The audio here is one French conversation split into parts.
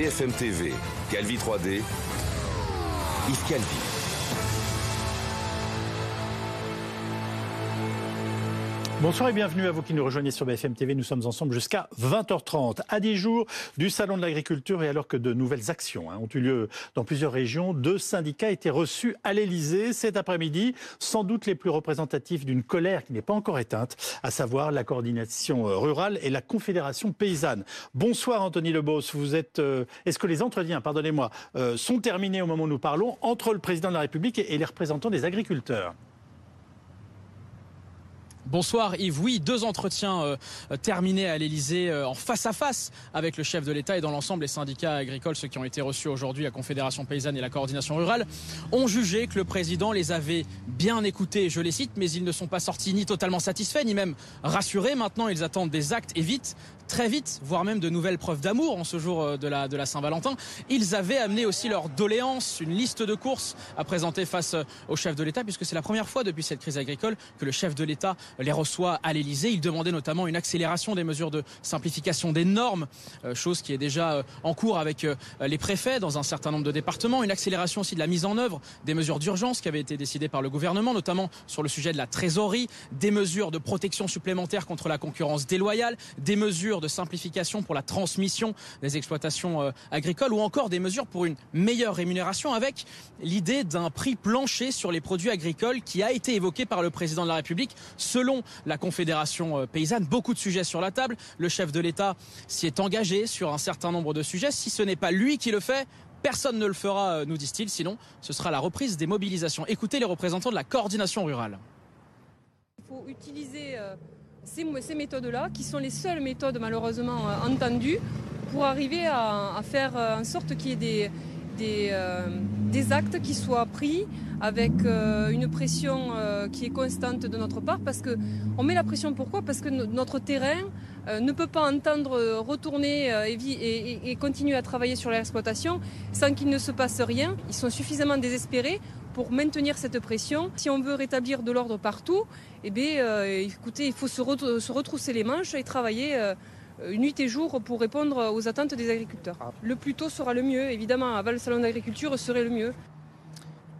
BFM TV, Calvi 3D, Yves Calvi. Bonsoir et bienvenue à vous qui nous rejoignez sur BFM TV. Nous sommes ensemble jusqu'à 20h30. À 10 jours du Salon de l'agriculture et alors que de nouvelles actions hein, ont eu lieu dans plusieurs régions, deux syndicats étaient reçus à l'Elysée cet après-midi, sans doute les plus représentatifs d'une colère qui n'est pas encore éteinte, à savoir la coordination euh, rurale et la confédération paysanne. Bonsoir Anthony Lebos. Vous êtes. Euh, est-ce que les entretiens, pardonnez-moi, euh, sont terminés au moment où nous parlons entre le président de la République et les représentants des agriculteurs? Bonsoir Yves. Oui, deux entretiens euh, terminés à l'Elysée euh, en face à face avec le chef de l'État et dans l'ensemble les syndicats agricoles, ceux qui ont été reçus aujourd'hui, la Confédération paysanne et la coordination rurale, ont jugé que le président les avait bien écoutés, je les cite, mais ils ne sont pas sortis ni totalement satisfaits, ni même rassurés. Maintenant, ils attendent des actes et vite très vite, voire même de nouvelles preuves d'amour en ce jour euh, de la, Saint-Valentin. Ils avaient amené aussi leur doléance, une liste de courses à présenter face euh, au chef de l'État, puisque c'est la première fois depuis cette crise agricole que le chef de l'État les reçoit à l'Élysée. Il demandait notamment une accélération des mesures de simplification des normes, euh, chose qui est déjà en cours avec les préfets dans un certain nombre de départements, une accélération aussi de la mise en œuvre des mesures d'urgence qui avaient été décidées par le gouvernement, notamment sur le sujet de la trésorerie, des mesures de protection supplémentaire contre la concurrence déloyale, des mesures de simplification pour la transmission des exploitations euh, agricoles ou encore des mesures pour une meilleure rémunération avec l'idée d'un prix plancher sur les produits agricoles qui a été évoqué par le président de la République selon la Confédération euh, paysanne. Beaucoup de sujets sur la table. Le chef de l'État s'y est engagé sur un certain nombre de sujets. Si ce n'est pas lui qui le fait, Personne ne le fera, euh, nous disent-ils, sinon ce sera la reprise des mobilisations. Écoutez les représentants de la coordination rurale. Il faut utiliser ces, méthodes-là, qui sont les seules méthodes malheureusement euh, entendues, pour arriver à, faire euh, en sorte qu'il y ait des, euh, actes qui soient pris avec une pression qui est constante de notre part. Parce que on met la pression pourquoi? Parce que notre terrain ne peut pas entendre retourner et, et, et continuer à travailler sur l'exploitation sans qu'il ne se passe rien. Ils sont suffisamment désespérés pour maintenir cette pression. Si on veut rétablir de l'ordre partout, eh bien, euh, écoutez, il faut se, retrousser les manches et travailler euh, nuit et jour pour répondre aux attentes des agriculteurs. Le plus tôt sera le mieux, évidemment, avant le salon d'agriculture serait le mieux.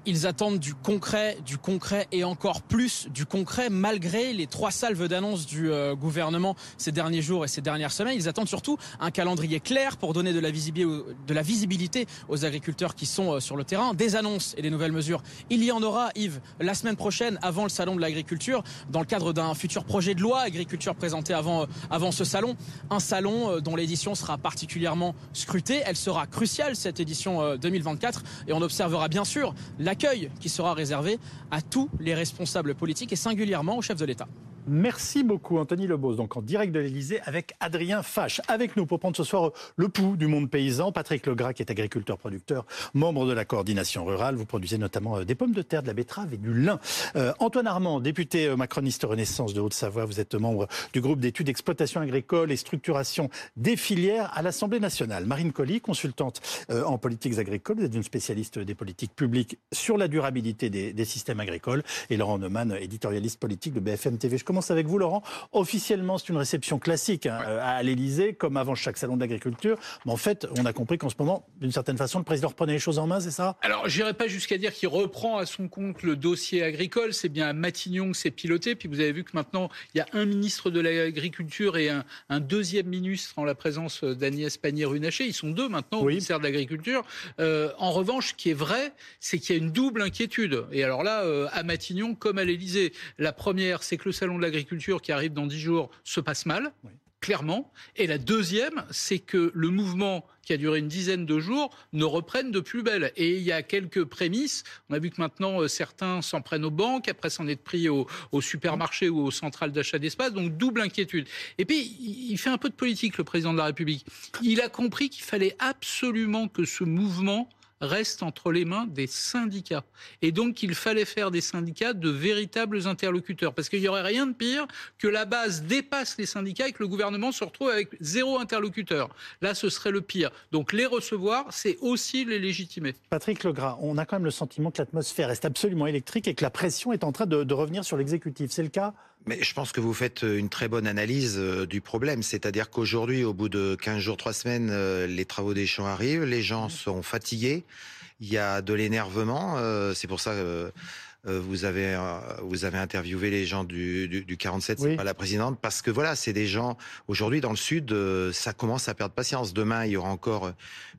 Ils attendent du concret, du concret et encore plus du concret malgré les trois salves d'annonces du euh, gouvernement ces derniers jours et ces dernières semaines. Ils attendent surtout un calendrier clair pour donner de la, visibilité aux agriculteurs qui sont euh, sur le terrain, des annonces et des nouvelles mesures. Il y en aura, Yves, la semaine prochaine avant le salon de l'agriculture, dans le cadre d'un futur projet de loi agriculture présenté avant, euh, avant ce salon. Un salon dont l'édition sera particulièrement scrutée. Elle sera cruciale, cette édition 2024, et on observera bien sûr la l'accueil qui sera réservé à tous les responsables politiques et singulièrement au chef de l'État. Merci beaucoup Anthony Lebos, donc en direct de l'Elysée avec Adrien Fache. Avec nous pour prendre ce soir le pouls du monde paysan, Patrick Legras qui est agriculteur-producteur, membre de la coordination rurale. Vous produisez notamment euh, des pommes de terre, de la betterave et du lin. Euh, Antoine Armand, député euh, macroniste Renaissance de Haute-Savoie, vous êtes membre du groupe d'études exploitation agricole et structuration des filières à l'Assemblée nationale. Marine Colli, consultante en politiques agricoles, vous êtes une spécialiste des politiques publiques sur la durabilité des, des systèmes agricoles. Et Laurent Neumann, éditorialiste politique de BFM TV. Je commence avec vous, Laurent. Officiellement, c'est une réception classique hein, à l'Élysée, comme avant chaque salon d'agriculture. Mais en fait, on a compris qu'en ce moment, d'une certaine façon, le président reprenait les choses en main, c'est ça? Alors, j'irai pas jusqu'à dire qu'il reprend à son compte le dossier agricole. C'est bien à Matignon que c'est piloté. Puis vous avez vu que maintenant, il y a un ministre de l'Agriculture et un, deuxième ministre en la présence d'Agnès Pannier-Runacher. Ils sont deux maintenant au ministère de l'Agriculture. Euh, en revanche, ce qui est vrai, c'est qu'il y a une double inquiétude. Et alors là, euh, à Matignon comme à l'Élysée. La première, c'est que le salon l'agriculture qui arrive dans dix jours se passe mal. clairement. Et la deuxième, c'est que le mouvement qui a duré une dizaine de jours ne reprenne de plus belle. Et il y a quelques prémices. On a vu que maintenant, euh, certains s'en prennent aux banques, après s'en être pris au, au supermarché ou aux centrales d'achat d'espace. Donc, double inquiétude. Et puis, il fait un peu de politique, le président de la République. Il a compris qu'il fallait absolument que ce mouvement reste entre les mains des syndicats. Et donc, il fallait faire des syndicats de véritables interlocuteurs. Parce qu'il n'y aurait rien de pire que la base dépasse les syndicats et que le gouvernement se retrouve avec zéro interlocuteur. Là, ce serait le pire. Donc, les recevoir, c'est aussi les légitimer. Patrick Legras, on a quand même le sentiment que l'atmosphère reste absolument électrique et que la pression est en train de, revenir sur l'exécutif. C'est le cas Mais je pense que vous faites une très bonne analyse euh, du problème. C'est-à-dire qu'aujourd'hui, au bout de 15 jours, 3 semaines, euh, les travaux des champs arrivent, les gens mmh. sont fatigués, il y a de l'énervement. Euh, c'est pour ça que vous avez vous avez interviewé les gens du, du, 47, c'est pas la présidente, parce que voilà, c'est des gens aujourd'hui dans le sud, ça commence à perdre patience. Demain, il y aura encore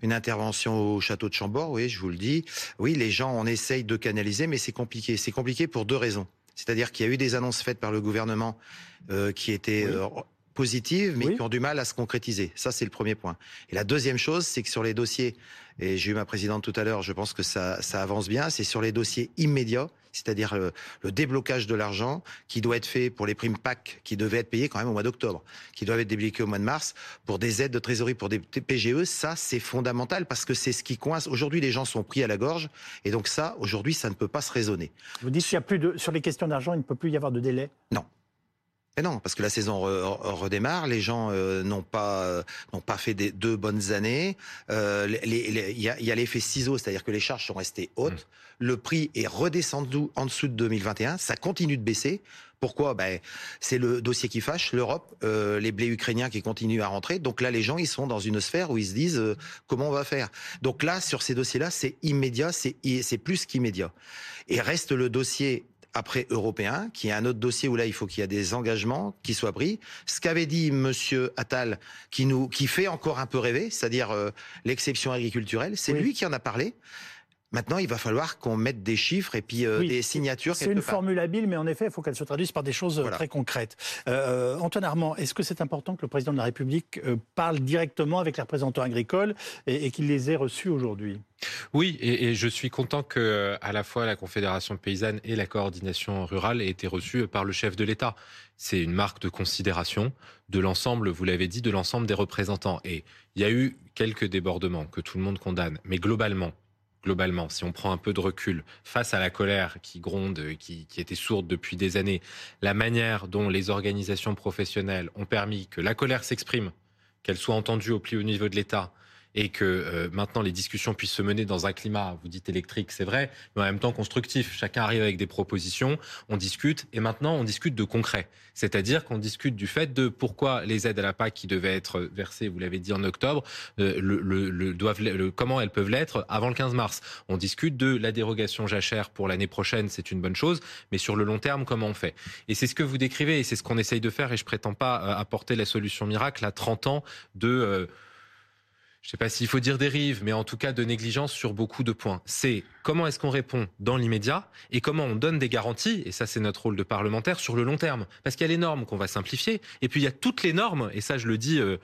une intervention au château de Chambord. Oui, je vous le dis. Oui, les gens, on essaye de canaliser, mais c'est compliqué. C'est compliqué pour deux raisons. C'est-à-dire qu'il y a eu des annonces faites par le gouvernement euh, qui étaient euh, positives, mais qui ont du mal à se concrétiser. Ça, c'est le premier point. Et la deuxième chose, c'est que sur les dossiers, et j'ai eu ma présidente tout à l'heure, je pense que ça, ça avance bien, c'est sur les dossiers immédiats, c'est-à-dire le, déblocage de l'argent qui doit être fait pour les primes PAC qui devaient être payées quand même au mois d'octobre, qui doivent être débloquées au mois de mars, pour des aides de trésorerie, pour des PGE, ça c'est fondamental parce que c'est ce qui coince. Aujourd'hui, les gens sont pris à la gorge et donc ça, aujourd'hui, ça ne peut pas se raisonner. Vous dites qu'il y a plus de, sur les questions d'argent, il ne peut plus y avoir de délai? Non, et non, parce que la saison redémarre, les gens euh, n'ont pas euh, n'ont pas fait des, deux bonnes années. Euh, il y, a, l'effet ciseau, c'est-à-dire que les charges sont restées hautes. Mmh. Le prix est redescendu en dessous de 2021. Ça continue de baisser. Pourquoi? Ben, C'est le dossier qui fâche, l'Europe, les blés ukrainiens qui continuent à rentrer. Donc là, les gens, ils sont dans une sphère où ils se disent comment on va faire? Donc là, sur ces dossiers-là, c'est immédiat, c'est plus qu'immédiat. Et reste le dossier après européen, qui est un autre dossier où là il faut qu'il y ait des engagements qui soient pris. Ce qu'avait dit Monsieur Attal, qui nous, qui fait encore un peu rêver, c'est-à-dire euh, l'exception agriculturelle, c'est lui qui en a parlé. Maintenant, il va falloir qu'on mette des chiffres et puis euh, des signatures. C'est une formule habile, mais en effet, il faut qu'elle se traduise par des choses euh, très concrètes. Euh, Antoine Armand, est-ce que c'est important que le président de la République parle directement avec les représentants agricoles et, qu'il les ait reçus aujourd'hui? Oui, et, je suis content que à la fois la Confédération paysanne et la coordination rurale aient été reçues par le chef de l'État. C'est une marque de considération de l'ensemble, vous l'avez dit, de l'ensemble des représentants. Et il y a eu quelques débordements que tout le monde condamne, mais globalement, globalement, si on prend un peu de recul, face à la colère qui gronde, qui, qui était sourde depuis des années, la manière dont les organisations professionnelles ont permis que la colère s'exprime, qu'elle soit entendue au plus haut niveau de l'État, et que euh, maintenant les discussions puissent se mener dans un climat, vous dites électrique, c'est vrai, mais en même temps constructif. Chacun arrive avec des propositions, on discute, et maintenant on discute de concret. C'est-à-dire qu'on discute du fait de pourquoi les aides à la PAC qui devaient être versées, vous l'avez dit en octobre, euh, le, le, doivent, comment elles peuvent l'être avant le 15 mars. On discute de la dérogation jachère pour l'année prochaine, c'est une bonne chose, mais sur le long terme, comment on fait? Et c'est ce que vous décrivez, et c'est ce qu'on essaye de faire, et je prétends pas euh, apporter la solution miracle à 30 ans de je ne sais pas s'il faut dire dérive, mais en tout cas de négligence sur beaucoup de points. C'est comment est-ce qu'on répond dans l'immédiat et comment on donne des garanties, et ça c'est notre rôle de parlementaire, sur le long terme. Parce qu'il y a les normes qu'on va simplifier, et puis il y a toutes les normes, et ça je le dis... Euh,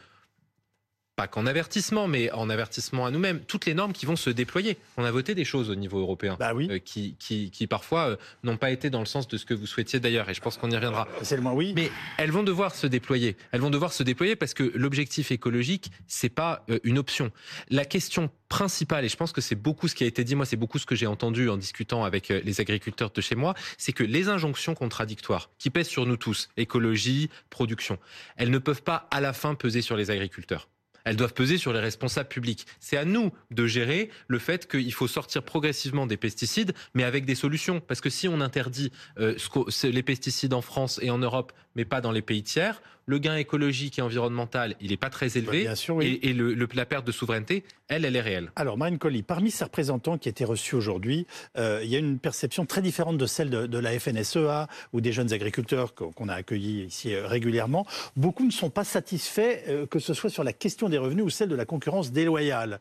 pas qu'en avertissement, mais en avertissement à nous-mêmes, toutes les normes qui vont se déployer. On a voté des choses au niveau européen bah oui. Euh, qui, qui, qui, parfois euh, n'ont pas été dans le sens de ce que vous souhaitiez d'ailleurs, et je pense qu'on y reviendra. C'est le moins oui. Mais elles vont devoir se déployer. Elles vont devoir se déployer parce que l'objectif écologique, c'est pas euh, une option. La question principale, et je pense que c'est beaucoup ce qui a été dit, moi c'est beaucoup ce que j'ai entendu en discutant avec les agriculteurs de chez moi, c'est que les injonctions contradictoires qui pèsent sur nous tous, écologie, production, elles ne peuvent pas à la fin peser sur les agriculteurs elles doivent peser sur les responsables publics. C'est à nous de gérer le fait qu'il faut sortir progressivement des pesticides, mais avec des solutions. Parce que si on interdit euh, les pesticides en France et en Europe, mais pas dans les pays tiers, le gain écologique et environnemental, il n'est pas très élevé. Bien sûr, oui. Et, la perte de souveraineté, elle, elle est réelle. Alors, Marine Colli, parmi ces représentants qui étaient reçus aujourd'hui, euh, il y a une perception très différente de celle de, la FNSEA ou des jeunes agriculteurs qu'on a accueillis ici euh, régulièrement. Beaucoup ne sont pas satisfaits, euh, que ce soit sur la question des revenus ou celle de la concurrence déloyale.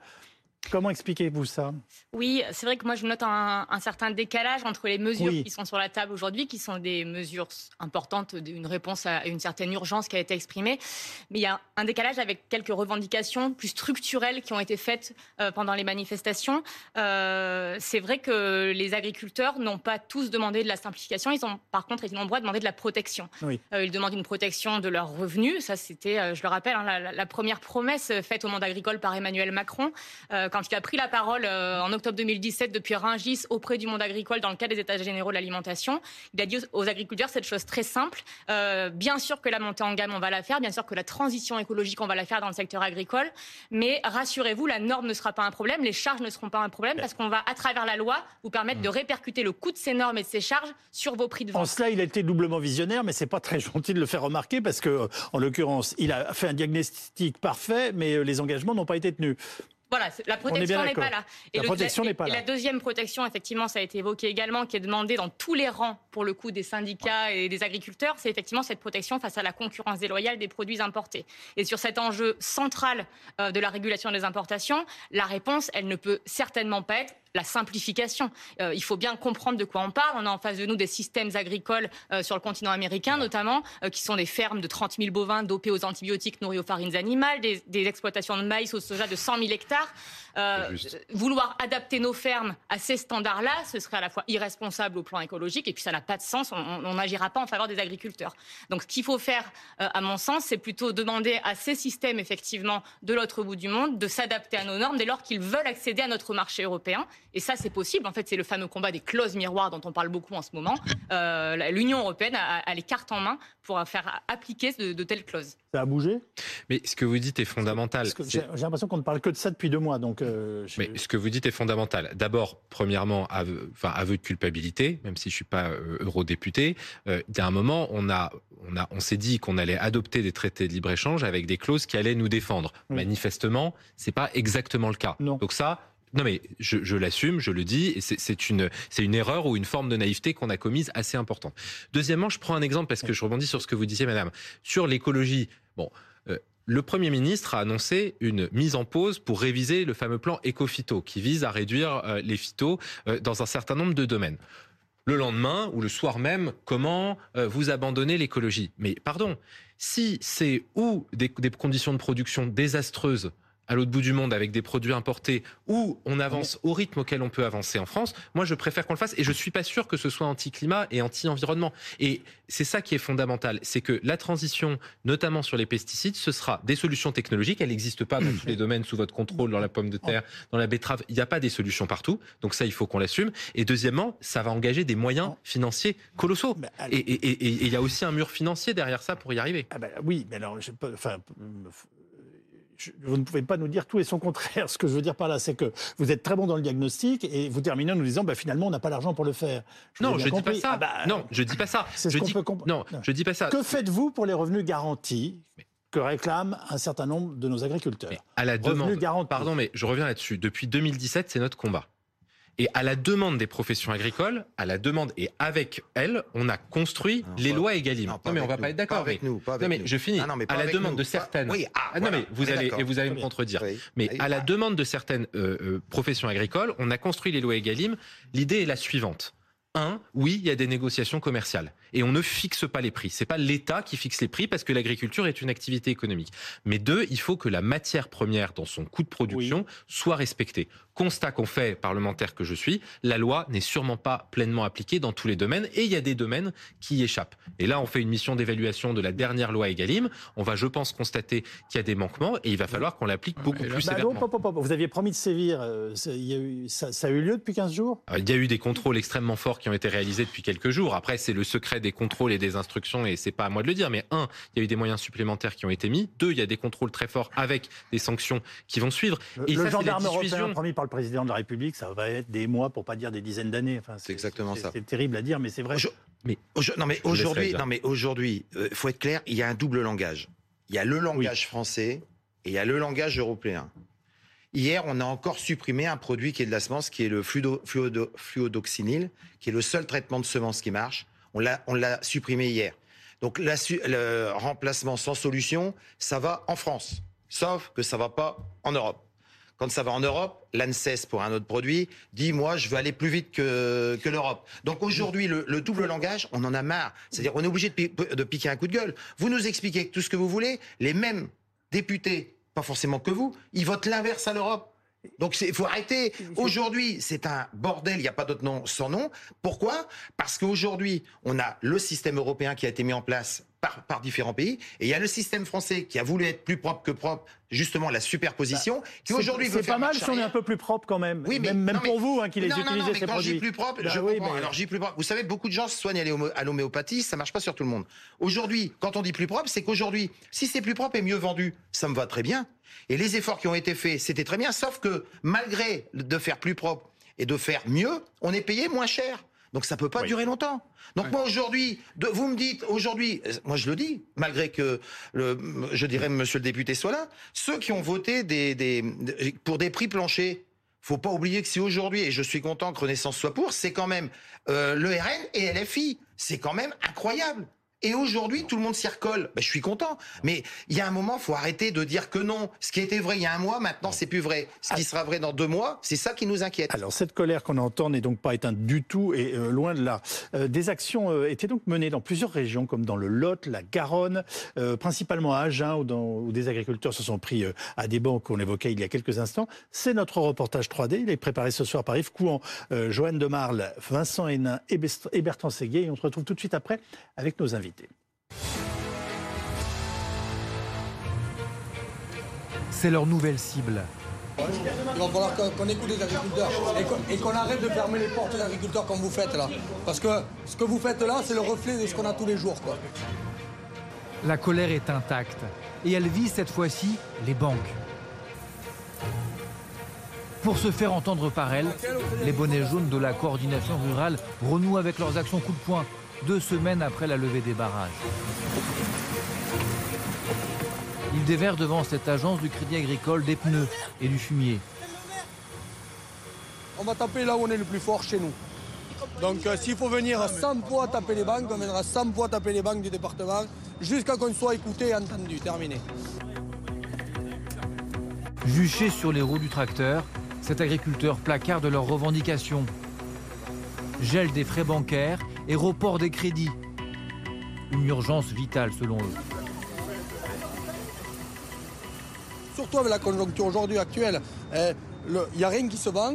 Comment expliquez-vous ça? Oui, c'est vrai que moi je note un, certain décalage entre les mesures qui sont sur la table aujourd'hui, qui sont des mesures importantes, une réponse à une certaine urgence qui a été exprimée, mais il y a un décalage avec quelques revendications plus structurelles qui ont été faites euh, pendant les manifestations. Euh, c'est vrai que les agriculteurs n'ont pas tous demandé de la simplification, ils ont par contre été nombreux à demander de la protection. Euh, ils demandent une protection de leurs revenus, ça c'était, je le rappelle, hein, la, la, première promesse faite au monde agricole par Emmanuel Macron quand il a pris la parole en octobre 2017 depuis Rungis auprès du monde agricole dans le cadre des États généraux de l'alimentation, il a dit aux agriculteurs cette chose très simple. bien sûr que la montée en gamme, on va la faire. Bien sûr que la transition écologique, on va la faire dans le secteur agricole. Mais rassurez-vous, la norme ne sera pas un problème, les charges ne seront pas un problème parce qu'on va, à travers la loi, vous permettre de répercuter le coût de ces normes et de ces charges sur vos prix de vente. En cela, il a été doublement visionnaire, mais c'est pas très gentil de le faire remarquer parce que, en l'occurrence, il a fait un diagnostic parfait, mais euh, les engagements n'ont pas été tenus. Voilà, la protection n'est pas là. Et la protection n'est pas là. Et la deuxième protection, effectivement, ça a été évoqué également, qui est demandée dans tous les rangs, pour le coup, des syndicats et des agriculteurs, c'est effectivement cette protection face à la concurrence déloyale des produits importés. Et sur cet enjeu central euh, de la régulation des importations, la réponse, elle ne peut certainement pas être la simplification. Euh, il faut bien comprendre de quoi on parle. On a en face de nous des systèmes agricoles euh, sur le continent américain, notamment, euh, qui sont des fermes de 30 000 bovins dopés aux antibiotiques nourris aux farines animales, des, des exploitations de maïs au soja de 100 000 hectares. Vouloir adapter nos fermes à ces standards-là, ce serait à la fois irresponsable au plan écologique et puis ça n'a pas de sens. On n'agira pas en faveur des agriculteurs. Donc ce qu'il faut faire, à mon sens, c'est plutôt demander à ces systèmes, effectivement, de l'autre bout du monde, de s'adapter à nos normes dès lors qu'ils veulent accéder à notre marché européen. Et ça, c'est possible. En fait, c'est le fameux combat des clauses miroirs dont on parle beaucoup en ce moment. Euh, L'Union européenne a, les cartes en main pour faire appliquer de, telles clauses. Ça a bougé? Mais ce que vous dites est fondamental. J'ai l'impression qu'on ne parle que de ça depuis deux mois. Donc, euh, Mais ce que vous dites est fondamental. D'abord, premièrement, aveu, enfin, aveu de culpabilité, même si je suis pas euh, eurodéputé. Euh, un moment, on a, on a, on s'est dit qu'on allait adopter des traités de libre échange avec des clauses qui allaient nous défendre. Manifestement, c'est pas exactement le cas. Non. Donc ça, non mais je, je l'assume, je le dis, et c'est une, une erreur ou une forme de naïveté qu'on a commise assez importante. Deuxièmement, je prends un exemple parce que je rebondis sur ce que vous disiez, madame. Sur l'écologie, bon, le Premier ministre a annoncé une mise en pause pour réviser le fameux plan éco-phyto qui vise à réduire euh, les phytos euh, dans un certain nombre de domaines. Le lendemain ou le soir même, comment vous abandonnez l'écologie? Mais pardon, si c'est ou des, des conditions de production désastreuses à l'autre bout du monde avec des produits importés où on avance au rythme auquel on peut avancer en France, moi je préfère qu'on le fasse et je suis pas sûr que ce soit anti-climat et anti-environnement. Et c'est ça qui est fondamental, c'est que la transition, notamment sur les pesticides, ce sera des solutions technologiques. Elle n'existe pas dans tous les domaines sous votre contrôle, dans la pomme de terre, dans la betterave. Il n'y a pas des solutions partout. Donc ça, il faut qu'on l'assume. Et deuxièmement, ça va engager des moyens financiers colossaux. Et il y a aussi un mur financier derrière ça pour y arriver. Ah ben oui, mais alors, je peux, enfin, vous ne pouvez pas nous dire tout et son contraire. Ce que je veux dire par là, c'est que vous êtes très bon dans le diagnostic et vous terminez en nous disant, bah, finalement, on n'a pas l'argent pour le faire. non, je ne dis pas ça. Ah bah, non, je dis pas ça. C'est ce qu'on peut Non, je dis pas ça. Que faites-vous pour les revenus garantis que réclament un certain nombre de nos agriculteurs À la demande. Pardon, mais je reviens là-dessus. Depuis 2017, c'est notre combat. Et à la demande des professions agricoles, à la demande et avec elles, on a construit les lois Egalim. Non, mais on va pas être d'accord avec nous. non, mais je finis. mais à la demande de certaines. Oui, ah, non, mais vous allez et vous allez me contredire. Mais à la demande de certaines euh, euh, professions agricoles, on a construit les lois Egalim. L'idée est la suivante. Un, oui, il y a des négociations commerciales et on ne fixe pas les prix. C'est pas l'État qui fixe les prix parce que l'agriculture est une activité économique. Mais deux, il faut que la matière première dans son coût de production soit respectée constat qu'on fait, parlementaire que je suis, la loi n'est sûrement pas pleinement appliquée dans tous les domaines et il y a des domaines qui y échappent. Et là, on fait une mission d'évaluation de la dernière loi Egalim. On va, je pense, constater qu'il y a des manquements et il va falloir qu'on l'applique beaucoup plus bah, sévèrement. vous aviez promis de sévir. Euh, ça, a eu lieu depuis 15 jours? Il y a eu des contrôles extrêmement forts qui ont été réalisés depuis quelques jours. Après, c'est le secret des contrôles et des instructions et c'est pas à moi de le dire. Mais un, il y a eu des moyens supplémentaires qui ont été mis. Deux, il y a des contrôles très forts avec des sanctions qui vont suivre. Le, et le gendarme européen promis par le président de la République, ça va être des mois, pour pas dire des dizaines d'années. Enfin, c'est exactement ça. C'est terrible à dire, mais c'est vrai. mais, non, mais aujourd'hui, non, mais aujourd'hui, euh, faut être clair, il y a un double langage. Il y a le langage français et il y a le langage européen. Hier, on a encore supprimé un produit qui est de la semence, qui est le fluodoxinil, qui est le seul traitement de semence qui marche. On l'a supprimé hier. Donc le remplacement sans solution, ça va en France. Sauf que ça va pas en Europe. Quand ça va en Europe, l'ANSES pour un autre produit dit moi je veux aller plus vite que, l'Europe. Donc aujourd'hui le, double langage, on en a marre. C'est-à-dire on est obligé de, piquer un coup de gueule. Vous nous expliquez tout ce que vous voulez, les mêmes députés, pas forcément que vous, ils votent l'inverse à l'Europe. Donc il faut arrêter. Aujourd'hui, c'est un bordel, il n'y a pas d'autre nom sans nom. Pourquoi? Parce qu'aujourd'hui, on a le système européen qui a été mis en place par, différents pays. Et il y a le système français qui a voulu être plus propre que propre, justement la superposition, bah, qui aujourd'hui C'est pas mal si on est un peu plus propre quand même. Oui, mais, même, pour vous hein, qui les utilisez ces produits. plus propre, bah je oui, Alors j'ai plus propre. Vous savez, beaucoup de gens se soignent à l'homéopathie, ça marche pas sur tout le monde. Aujourd'hui, quand on dit plus propre, c'est qu'aujourd'hui, si c'est plus propre et mieux vendu, ça me va très bien. Et les efforts qui ont été faits, c'était très bien, sauf que malgré de faire plus propre et de faire mieux, on est payé moins cher. Donc ça peut pas durer longtemps. Donc moi aujourd'hui, vous me dites aujourd'hui, moi je le dis, malgré que le, je dirais Monsieur le député soit là, ceux qui ont voté des, des, pour des prix planchers, faut pas oublier que si aujourd'hui, et je suis content que Renaissance soit pour, c'est quand même euh, le RN et LFI. C'est quand même incroyable. Et aujourd'hui, tout le monde s'y recolle. Ben, je suis content. Mais il y a un moment, faut arrêter de dire que non. Ce qui était vrai il y a un mois, maintenant, c'est plus vrai. Ce qui sera vrai dans deux mois, c'est ça qui nous inquiète. Alors, cette colère qu'on entend n'est donc pas éteinte du tout et euh, loin de là. Euh, des actions euh, étaient donc menées dans plusieurs régions, comme dans le Lot, la Garonne, principalement à Agen, où, où, des agriculteurs se sont pris à des banques qu'on évoquait il y a quelques instants. C'est notre reportage 3D. Il est préparé ce soir par Yves Couan, Joanne de Marle, Vincent Hénin et Bertrand Séguier. Et on se retrouve tout de suite après avec nos invités. C'est leur nouvelle cible. Il va falloir qu'on écoute les agriculteurs et qu'on arrête de fermer les portes aux agriculteurs comme vous faites là. Parce que ce que vous faites là, c'est le reflet de ce qu'on a tous les jours. Quoi. La colère est intacte et elle vise cette fois-ci les banques. Pour se faire entendre par elles, les bonnets jaunes de la coordination rurale renouent avec leurs actions coup de poing deux semaines après la levée des barrages. Ils déverrent devant cette agence du Crédit Agricole des pneus et du fumier. On va taper là où on est le plus fort chez nous. Donc euh, s'il faut venir 100 fois taper les banques, on viendra 100 fois taper les banques du département jusqu'à qu'on soit écouté et entendu. Terminé. Juché sur les roues du tracteur, cet agriculteur placarde leurs revendications. Gel des frais bancaires et report des crédits. Une urgence vitale selon eux. Surtout avec la conjoncture aujourd'hui actuelle, il eh, n'y a rien qui se vend.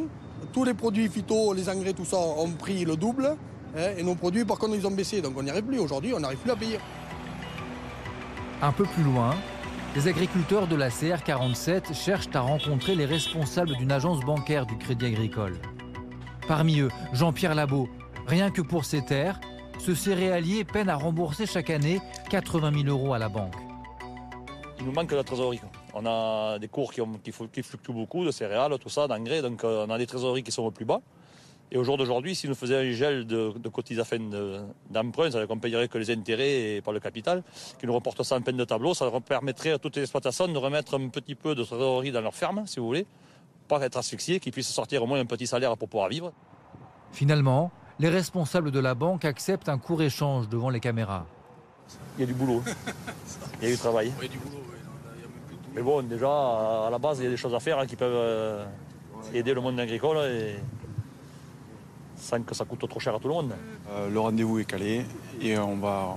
Tous les produits phyto, les engrais, tout ça ont pris le double. Eh, et nos produits, par contre, ils ont baissé. Donc on n'y arrive plus. Aujourd'hui, on n'arrive plus à payer. Un peu plus loin, les agriculteurs de la CR47 cherchent à rencontrer les responsables d'une agence bancaire du Crédit Agricole. Parmi eux, Jean-Pierre Labot, Rien que pour ces terres, ce céréalier peine à rembourser chaque année 80 000 euros à la banque. Il nous manque de la trésorerie. On a des cours qui, fluctuent beaucoup, de céréales, tout ça, d'engrais, donc euh, on a des trésoreries qui sont au plus bas. Et au jour d'aujourd'hui, si nous faisions un gel de, de cotisation d'emprunt, ça qu'on payerait que les intérêts et pas le capital, qui nous reporte ça en peine de tableau, ça permettrait à toutes les exploitations de remettre un petit peu de trésorerie dans leur ferme, si vous voulez, pas être asphyxiés, qu'ils puissent sortir au moins un petit salaire pour pouvoir vivre. Finalement, les responsables de la banque acceptent un court échange devant les caméras. Il y a du boulot. Il y a du travail. Mais bon, déjà, à la base, il y a des choses à faire hein, qui peuvent euh, aider le monde agricole et sans que ça coûte trop cher à tout le monde. Euh, le rendez-vous est calé et on va,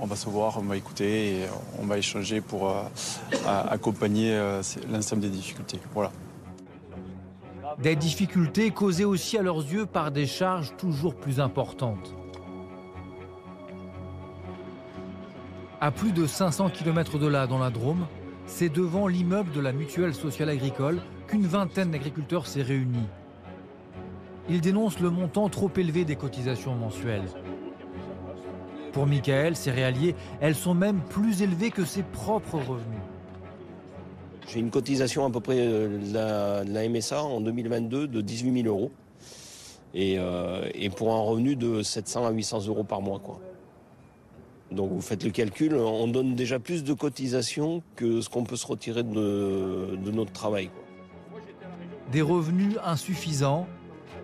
on va se voir, on va écouter et on va échanger pour euh, accompagner l'ensemble des difficultés. Voilà. Des difficultés causées aussi à leurs yeux par des charges toujours plus importantes. À plus de 500 km de là, dans la Drôme, c'est devant l'immeuble de la mutuelle sociale agricole qu'une vingtaine d'agriculteurs s'est réunie. Ils dénoncent le montant trop élevé des cotisations mensuelles. Pour Michael, céréaliers, elles sont même plus élevées que ses propres revenus. J'ai une cotisation à peu près euh, de la, MSA en 2022 de 18 000 euros. Euh, et, pour un revenu de 700 à 800 euros par mois. Quoi. Donc vous faites le calcul, on donne déjà plus de cotisations que ce qu'on peut se retirer de, notre travail. Des revenus insuffisants,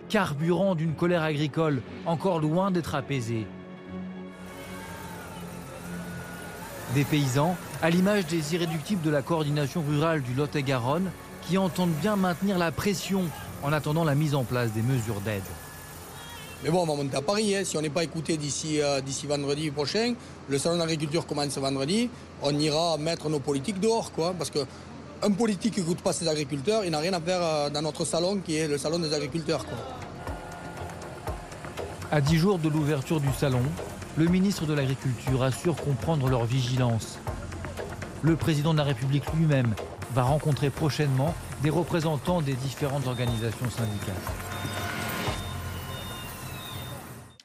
carburant d'une colère agricole encore loin d'être apaisée. Des paysans, à l'image des irréductibles de la coordination rurale du Lot-et-Garonne, qui entendent bien maintenir la pression en attendant la mise en place des mesures d'aide. Mais bon, on va monter à Paris. Hein. Si on n'est pas écouté d'ici euh, d'ici vendredi prochain, le salon d'agriculture commence vendredi, on ira mettre nos politiques dehors. Quoi, parce qu'un politique qui n'écoute pas ses agriculteurs, il n'a rien à faire euh, dans notre salon qui est le salon des agriculteurs. Quoi. À dix jours de l'ouverture du salon, le ministre de l'Agriculture assure comprendre leur vigilance. Le président de la République lui-même va rencontrer prochainement des représentants des différentes organisations syndicales.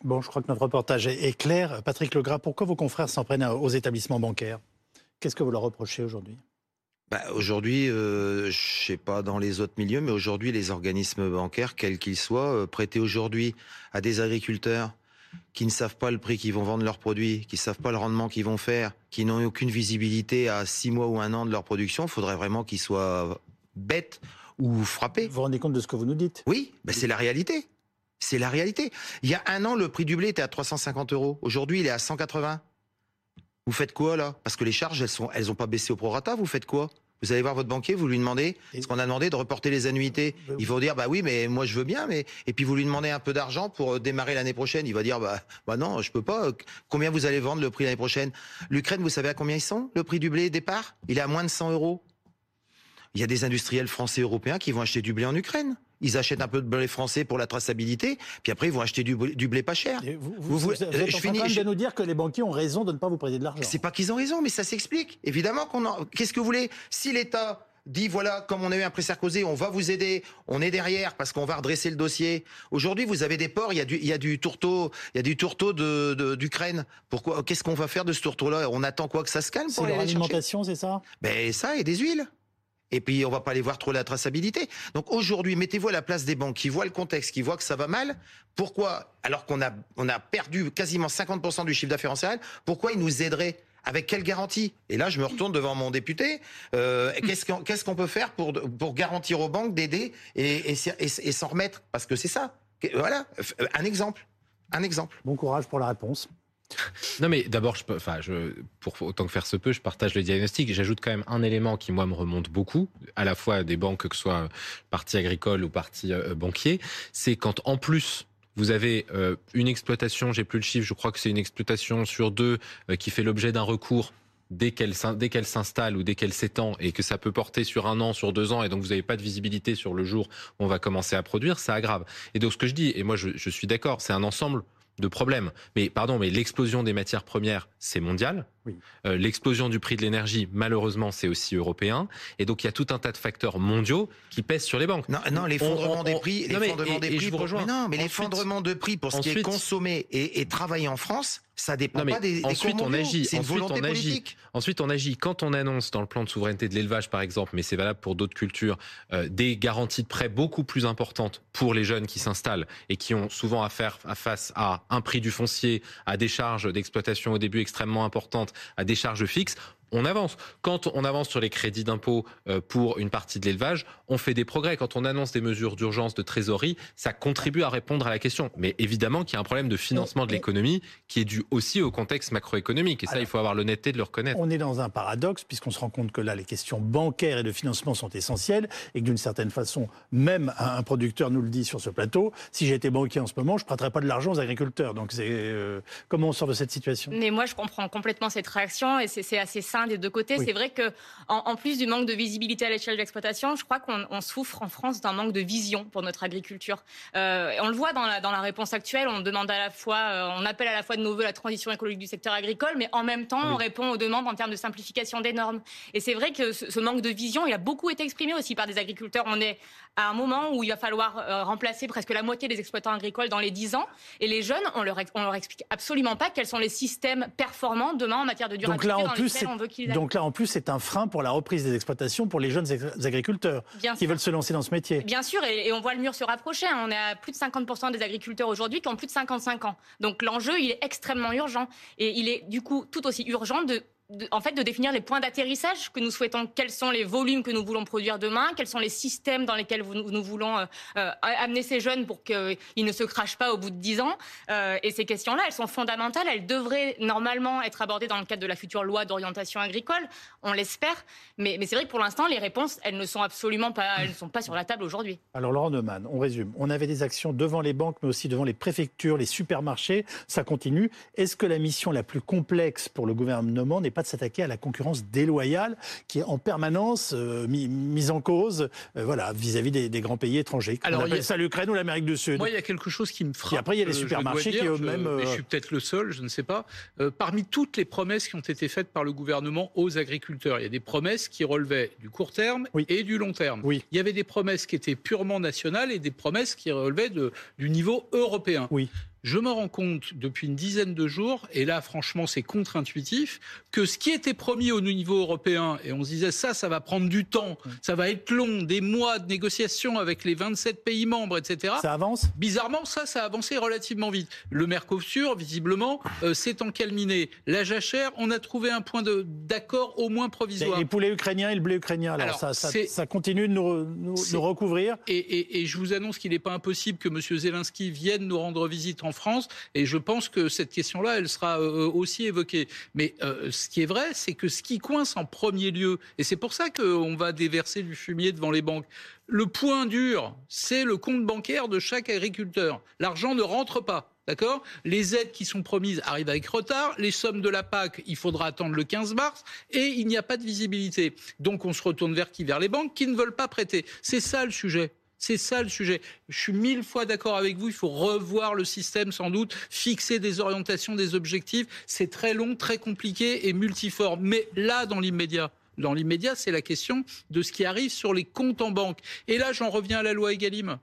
Bon, je crois que notre reportage est clair. Patrick Legras, pourquoi vos confrères s'en prennent aux établissements bancaires? Qu'est-ce que vous leur reprochez aujourd'hui? Bah, aujourd'hui, euh, je ne sais pas dans les autres milieux, mais aujourd'hui, les organismes bancaires, quels qu'ils soient, euh, prêtés aujourd'hui à des agriculteurs qui ne savent pas le prix qu'ils vont vendre leurs produits, qui ne savent pas le rendement qu'ils vont faire, qui n'ont aucune visibilité à six mois ou un an de leur production, il faudrait vraiment qu'ils soient bêtes ou frappés. Vous vous rendez compte de ce que vous nous dites? Oui, c'est la réalité. C'est la réalité. Il y a un an, le prix du blé était à 350 euros. Aujourd'hui, il est à 180. Vous faites quoi là? Parce que les charges, elles sont, elles ont pas baissé au prorata. Vous faites quoi? Vous allez voir votre banquier, vous lui demandez ce qu'on a demandé de reporter les annuités. Il va vous dire bah oui, mais moi je veux bien, mais et puis vous lui demandez un peu d'argent pour euh, démarrer l'année prochaine. Il va dire bah bah non, je peux pas. Combien vous allez vendre le prix l'année prochaine? L'Ukraine, vous savez à combien ils sont Le prix du blé départ, il est à moins de 100 euros. Il y a des industriels français et européens qui vont acheter du blé en Ukraine ils achètent un peu de blé français pour la traçabilité, puis après ils vont acheter du, blé pas cher. vous, vous, vous, êtes je en train de nous dire que les banquiers ont raison de ne pas vous prêter de l'argent. C'est pas qu'ils ont raison, mais ça s'explique. Évidemment qu'on en... Qu'est-ce que vous voulez? Si l'État dit voilà, comme on a eu un pré Sarkozy, on va vous aider, on est derrière parce qu'on va redresser le dossier. Aujourd'hui, vous avez des ports, il y a du, il y a du tourteau, il y a du tourteau de, d'Ukraine. Pourquoi Qu'est-ce qu'on va faire de ce tourteau-là? On attend quoi que ça se calme pour aller l'alimentation, c'est ça? Ben ça et des huiles. Et puis, on va pas aller voir trop la traçabilité. Donc aujourd'hui, mettez-vous à la place des banques qui voient le contexte, qui voient que ça va mal. Pourquoi, alors qu'on a, on a perdu quasiment 50% du chiffre d'affaires en céréales, pourquoi ils nous aideraient? Avec quelle garantie? Et là, je me retourne devant mon député. Euh, qu'est-ce qu'on peut faire pour, pour garantir aux banques d'aider et, et s'en remettre? Parce que c'est ça. Voilà, un exemple. Un exemple. Bon courage pour la réponse. Non, mais d'abord, pour autant que faire se peut, je partage le diagnostic. J'ajoute quand même un élément qui, moi, me remonte beaucoup, à la fois des banques, que ce soit partie agricole ou partie euh, banquier. C'est quand, en plus, vous avez euh, une exploitation, j'ai plus le chiffre, je crois que c'est une exploitation sur deux euh, qui fait l'objet d'un recours dès qu'elle s'installe ou dès qu'elle s'étend et que ça peut porter sur un an, sur deux ans, et donc vous n'avez pas de visibilité sur le jour où on va commencer à produire, ça aggrave. Et donc ce que je dis, et moi je suis d'accord, c'est un ensemble de problèmes. Mais pardon, mais l'explosion des matières premières, c'est mondial. Euh, l'explosion du prix de l'énergie, malheureusement, c'est aussi européen. Et donc, il y a tout un tas de facteurs mondiaux qui pèsent sur les banques. Non, non l'effondrement des prix, l'effondrement des prix. Pour... non, mais l'effondrement de prix pour ce qui est consommé et, et travaillé en France, ça dépend pas des, ensuite on agit. Ensuite on agit. Ensuite on agit. Quand on annonce dans le plan de souveraineté de l'élevage, par exemple, mais c'est valable pour d'autres cultures, euh, des garanties de prêt beaucoup plus importantes pour les jeunes qui s'installent et qui ont souvent à faire à face à un prix du foncier, à des charges d'exploitation au début extrêmement importantes, à des charges fixes on avance. Quand on avance sur les crédits d'impôt euh, pour une partie de l'élevage, on fait des progrès. Quand on annonce des mesures d'urgence de trésorerie, ça contribue à répondre à la question. Mais évidemment qu'il y a un problème de financement de l'économie qui est dû aussi au contexte macroéconomique. Et ça, il faut avoir l'honnêteté de le reconnaître. On est dans un paradoxe puisqu'on se rend compte que là, les questions bancaires et de financement sont essentielles et que d'une certaine façon, même un producteur nous le dit sur ce plateau, si j'étais banquier en ce moment, je ne prêterais pas de l'argent aux agriculteurs. Donc c'est euh, comment on sort de cette situation? Mais moi, je comprends complètement cette réaction et c'est assez simple des deux côtés. C'est vrai que, en, plus du manque de visibilité à l'échelle de l'exploitation, je crois qu'on souffre en France d'un manque de vision pour notre agriculture. Euh, on le voit dans la, dans la réponse actuelle. On demande à la fois, euh, on appelle à la fois de nos voeux la transition écologique du secteur agricole, mais en même temps, on répond aux demandes en termes de simplification des normes. Et c'est vrai que ce, manque de vision, il a beaucoup été exprimé aussi par des agriculteurs. On est à un moment où il va falloir euh, remplacer presque la moitié des exploitants agricoles dans les 10 ans. Et les jeunes, on leur, on leur explique absolument pas quels sont les systèmes performants demain en matière de durabilité Donc là, en plus, on veut qu'ils donc là, en plus, c'est un frein pour la reprise des exploitations pour les jeunes agriculteurs qui veulent se lancer dans ce métier. Bien sûr, et, on voit le mur se rapprocher. Hein. On est à plus de 50% des agriculteurs aujourd'hui qui ont plus de 55 ans. Donc l'enjeu, il est extrêmement urgent. Et il est du coup tout aussi urgent de en fait, de définir les points d'atterrissage que nous souhaitons, quels sont les volumes que nous voulons produire demain, quels sont les systèmes dans lesquels nous voulons euh, euh, amener ces jeunes pour qu'ils ne se crachent pas au bout de dix ans? Euh, et ces questions-là, elles sont fondamentales. Elles devraient normalement être abordées dans le cadre de la future loi d'orientation agricole. On l'espère. Mais, mais c'est vrai que pour l'instant, les réponses, elles ne sont absolument pas, elles ne sont pas sur la table aujourd'hui. Alors, Laurent Neumann, on résume. On avait des actions devant les banques, mais aussi devant les préfectures, les supermarchés. Ça continue. Est-ce que la mission la plus complexe pour le gouvernement n'est pas pas de s'attaquer à la concurrence déloyale qui est en permanence euh, mise en cause euh, voilà, vis-à-vis des, grands pays étrangers. Alors, il y a... ça l'Ukraine ou l'Amérique du Sud. Moi, il y a quelque chose qui me frappe. Et après, il y a les supermarchés qui eux-mêmes. Je, je suis peut-être le seul, je ne sais pas. parmi toutes les promesses qui ont été faites par le gouvernement aux agriculteurs, il y a des promesses qui relevaient du court terme et du long terme. Oui. Il y avait des promesses qui étaient purement nationales et des promesses qui relevaient de, du niveau européen. Oui je me rends compte depuis une dizaine de jours, et là franchement c'est contre-intuitif, que ce qui était promis au niveau européen, et on se disait ça, ça va prendre du temps, ça va être long, des mois de négociations avec les 27 pays membres, etc. Ça avance? Bizarrement, ça, ça a avancé relativement vite. Le Mercosur, visiblement, euh, s'est encalminé. La jachère, on a trouvé un point d'accord au moins provisoire. Les poulets ukrainiens et le blé ukrainien, alors, ça, ça, continue de nous, nous, recouvrir? Et, et, et, je vous annonce qu'il n'est pas impossible que M. Zelensky vienne nous rendre visite en France. Et je pense que cette question-là, elle sera euh, aussi évoquée. Mais euh, ce qui est vrai, c'est que ce qui coince en premier lieu, et c'est pour ça qu'on va déverser du fumier devant les banques, le point dur, c'est le compte bancaire de chaque agriculteur. L'argent ne rentre pas. D'accord? Les aides qui sont promises arrivent avec retard. Les sommes de la PAC, il faudra attendre le 15 mars. Et il n'y a pas de visibilité. Donc on se retourne vers qui? Vers les banques qui ne veulent pas prêter. C'est ça le sujet. C'est ça le sujet. Je suis mille fois d'accord avec vous. Il faut revoir le système sans doute, fixer des orientations, des objectifs. C'est très long, très compliqué et multiforme. Mais là, dans l'immédiat, dans l'immédiat, c'est la question de ce qui arrive sur les comptes en banque. Et là, j'en reviens à la loi Egalim.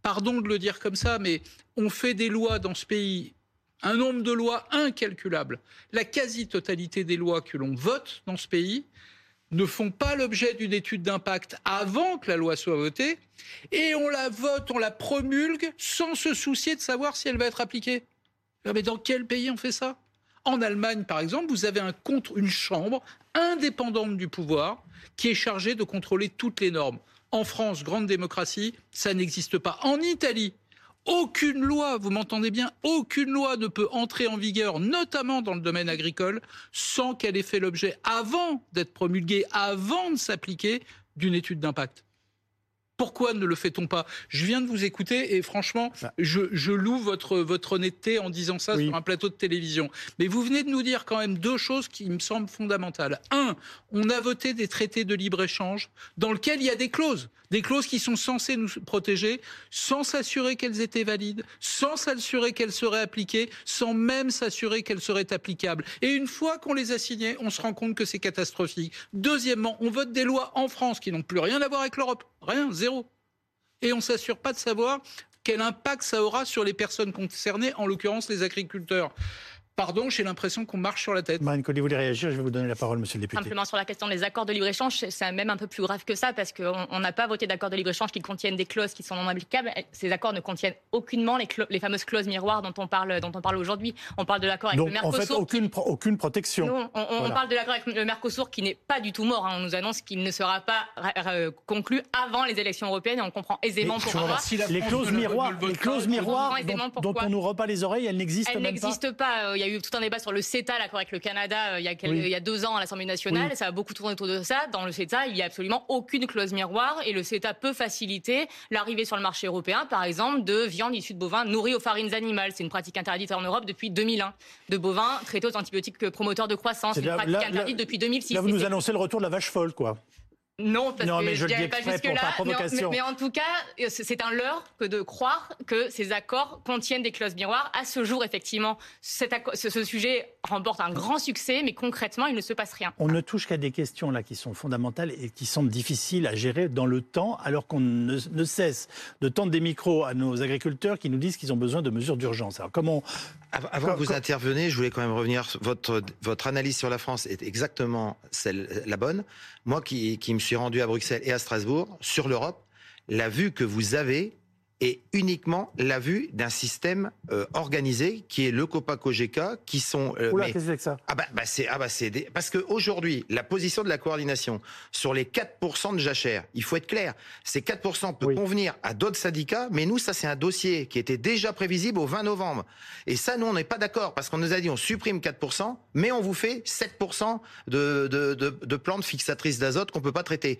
Pardon de le dire comme ça, mais on fait des lois dans ce pays un nombre de lois incalculable. La quasi-totalité des lois que l'on vote dans ce pays ne font pas l'objet d'une étude d'impact avant que la loi soit votée, et on la vote, on la promulgue sans se soucier de savoir si elle va être appliquée. Ah, mais dans quel pays on fait ça? En Allemagne, par exemple, vous avez une chambre indépendante du pouvoir qui est chargée de contrôler toutes les normes. En France, grande démocratie, ça n'existe pas. En Italie, aucune loi, vous m'entendez bien, aucune loi ne peut entrer en vigueur, notamment dans le domaine agricole, sans qu'elle ait fait l'objet, avant d'être promulguée, avant de s'appliquer, d'une étude d'impact. Pourquoi ne le fait-on pas? Je viens de vous écouter et franchement, je, loue votre, votre honnêteté en disant ça sur un plateau de télévision. Mais vous venez de nous dire quand même deux choses qui me semblent fondamentales. Un, on a voté des traités de libre-échange dans lesquels il y a des clauses des clauses qui sont censées nous protéger, sans s'assurer qu'elles étaient valides, sans s'assurer qu'elles seraient appliquées, sans même s'assurer qu'elles seraient applicables. Et une fois qu'on les a signées, on se rend compte que c'est catastrophique. Deuxièmement, on vote des lois en France qui n'ont plus rien à voir avec l'Europe. Rien, zéro. Et on ne s'assure pas de savoir quel impact ça aura sur les personnes concernées, en l'occurrence les agriculteurs. Pardon, j'ai l'impression qu'on marche sur la tête. Marine Colli, vous voulez réagir Je vais vous donner la parole, monsieur le député. Simplement sur la question des accords de libre-échange, c'est même un peu plus grave que ça parce qu'on n'a pas voté d'accords de libre-échange qui contiennent des clauses qui sont non applicables. Ces accords ne contiennent aucunement les, les fameuses clauses miroirs dont on parle, dont on parle aujourd'hui. On parle de l'accord avec le Mercosur. En fait, aucune, aucune protection. Non, on, parle de l'accord avec le Mercosur qui n'est pas du tout mort. Hein. On nous annonce qu'il ne sera pas conclu avant les élections européennes et on comprend aisément pourquoi. les clauses miroirs, les clauses miroirs dont, on nous repas les oreilles, elles n'existent pas. Elles n'existent pas. Il y a eu tout un débat sur le CETA, l'accord avec le Canada, euh, il, y a il, y a deux ans à l'Assemblée nationale, ça a beaucoup tourné autour de ça. Dans le CETA, il n'y a absolument aucune clause miroir et le CETA peut faciliter l'arrivée sur le marché européen, par exemple, de viande issue de bovins nourris aux farines animales. C'est une pratique interdite en Europe depuis 2001. De bovins traités aux antibiotiques promoteurs de croissance. C'est une pratique interdite depuis 2006. Là, vous nous annoncez le retour de la vache folle, quoi. Non, parce que je ne pas jusque-là. Mais, mais, en tout cas, c'est un leurre que de croire que ces accords contiennent des clauses miroirs. À ce jour, effectivement, ce, sujet remporte un grand succès, mais concrètement, il ne se passe rien. On ne touche qu'à des questions là qui sont fondamentales et qui semblent difficiles à gérer dans le temps, alors qu'on ne, cesse de tendre des micros à nos agriculteurs qui nous disent qu'ils ont besoin de mesures d'urgence. Alors comment avant que vous intervenez, je voulais quand même revenir. Votre votre analyse sur la France est exactement celle la bonne. Moi, qui qui me suis rendu à Bruxelles et à Strasbourg sur l'Europe, la vue que vous avez et uniquement la vue d'un système euh, organisé qui est le Copa-Cogeca, qui sont. Euh, Oula, qu'est-ce que c'est que ça? Ah bah, bah c'est ah bah c'est des... parce qu'aujourd'hui la position de la coordination sur les 4% de jachère, il faut être clair, ces 4% peut convenir à d'autres syndicats, mais nous ça c'est un dossier qui était déjà prévisible au 20 novembre. Et ça nous on n'est pas d'accord parce qu'on nous a dit on supprime 4%, mais on vous fait 7% de de, de, de plantes fixatrices d'azote qu'on peut pas traiter.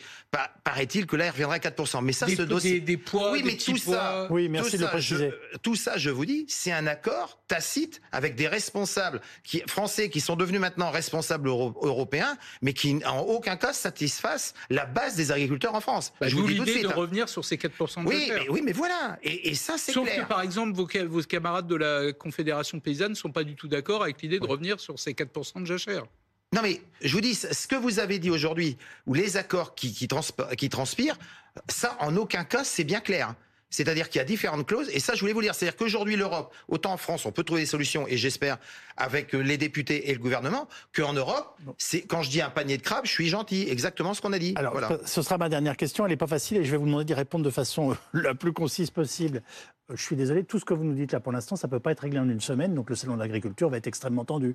Paraît-il que là il reviendra à 4%, mais ça ce dossier. Des, des poids, oui, mais tout ça ça, oui, merci tout de le ça, préciser. je- tout ça, je vous dis, c'est un accord tacite avec des responsables qui, français qui sont devenus maintenant responsables euro- européens, mais qui en aucun cas satisfassent la base des agriculteurs en France. Bah, je vous dis tout de l'idée suite. de hein. revenir sur ces 4% de Oui, mais, oui, mais voilà. Et, et ça, c'est Sauf clair. que, par exemple, vos, ca- vos camarades de la Confédération paysanne ne sont pas du tout d'accord avec l'idée de revenir sur ces 4% de jachère. Non, mais je vous dis, ce que vous avez dit aujourd'hui, ou les accords qui, qui, transp- qui transpirent, ça, en aucun cas, c'est bien clair. C'est-à-dire qu'il y a différentes clauses, et ça, je voulais vous dire, c'est-à-dire qu'aujourd'hui, l'Europe, autant en France, on peut trouver des solutions, et j'espère, avec les députés et le gouvernement, qu'en Europe, c'est quand je dis un panier de crabes, je suis gentil, exactement ce qu'on a dit. Alors, voilà. ce sera ma dernière question. Elle n'est pas facile et je vais vous demander d'y répondre de façon euh, la plus concise possible. Euh, Je suis désolé, tout ce que vous nous dites là pour l'instant, ça ne peut pas être réglé en une semaine. Donc le salon de l'agriculture va être extrêmement tendu.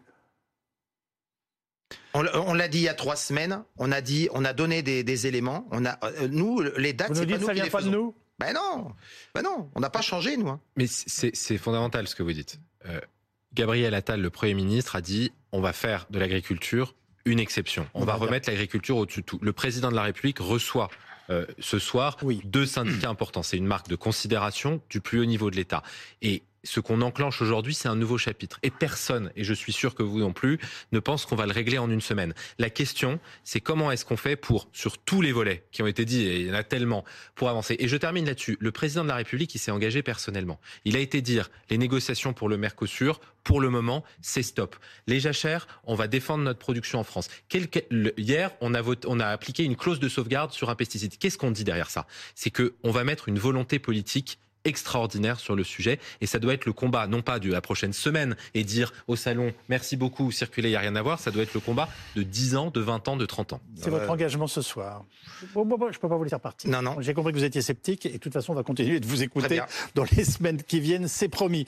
On, l'a dit il y a trois semaines, on a dit, on a donné des, des éléments, on a, euh, nous, les dates, Vous nous c'est pas dites nous ça vient les pas de nous? Ben non, ben non, on n'a pas changé, nous. hein. Mais c'est fondamental ce que vous dites. Euh, Gabriel Attal, le Premier ministre, a dit on va faire de l'agriculture une exception. On va remettre l'agriculture au-dessus de tout. Le président de la République reçoit euh, ce soir deux syndicats importants. C'est une marque de considération du plus haut niveau de l'État. Et ce qu'on enclenche aujourd'hui, c'est un nouveau chapitre. Et personne, et je suis sûr que vous non plus, ne pense qu'on va le régler en une semaine. La question, c'est comment est-ce qu'on fait pour, sur tous les volets qui ont été dits, et il y en a tellement, pour avancer. Et je termine là-dessus. Le président de la République, il s'est engagé personnellement. Il a été dire, les négociations pour le Mercosur, pour le moment, c'est stop. Les jachères, on va défendre notre production en France. Hier, on a, on a appliqué une clause de sauvegarde sur un pesticide. Qu'est-ce qu'on dit derrière ça? C'est qu'on va mettre une volonté politique extraordinaire sur le sujet et ça doit être le combat non pas de la prochaine semaine et dire au salon merci beaucoup circuler il n'y a rien à voir ça doit être le combat de 10 ans de 20 ans de 30 ans C'est votre engagement ce soir. Bon, bon, bon, je ne peux pas vous laisser partir. Non, non. J'ai compris que vous étiez sceptique et de toute façon, on va continuer de vous écouter dans les semaines qui viennent, c'est promis.